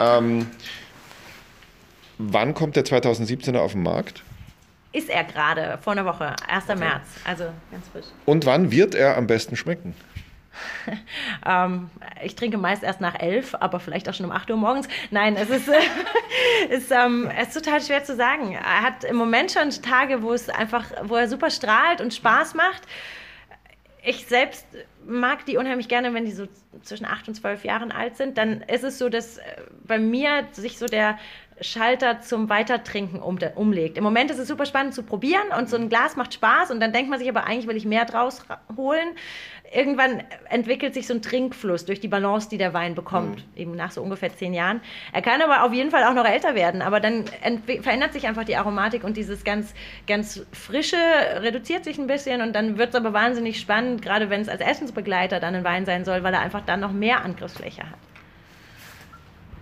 Ähm, wann kommt der 2017er auf den Markt? Ist er gerade, vor einer Woche, 1. Okay. März, also ganz frisch. Und wann wird er am besten schmecken? ähm, ich trinke meist erst nach elf, aber vielleicht auch schon um 8 Uhr morgens. Nein, es ist, ist, ähm, es ist total schwer zu sagen. Er hat im Moment schon Tage, wo es einfach, wo er super strahlt und Spaß macht. Ich selbst mag die unheimlich gerne, wenn die so zwischen 8 und 12 Jahren alt sind. Dann ist es so, dass äh, bei mir sich so der Schalter zum Weitertrinken um, umlegt. Im Moment ist es super spannend zu probieren und so ein Glas macht Spaß und dann denkt man sich aber eigentlich will ich mehr draus holen. Irgendwann entwickelt sich so ein Trinkfluss durch die Balance, die der Wein bekommt, mhm. eben nach so ungefähr zehn Jahren. Er kann aber auf jeden Fall auch noch älter werden, aber dann verändert sich einfach die Aromatik und dieses ganz, ganz frische reduziert sich ein bisschen und dann wird es aber wahnsinnig spannend, gerade wenn es als Essensbegleiter dann ein Wein sein soll, weil er einfach dann noch mehr Angriffsfläche hat.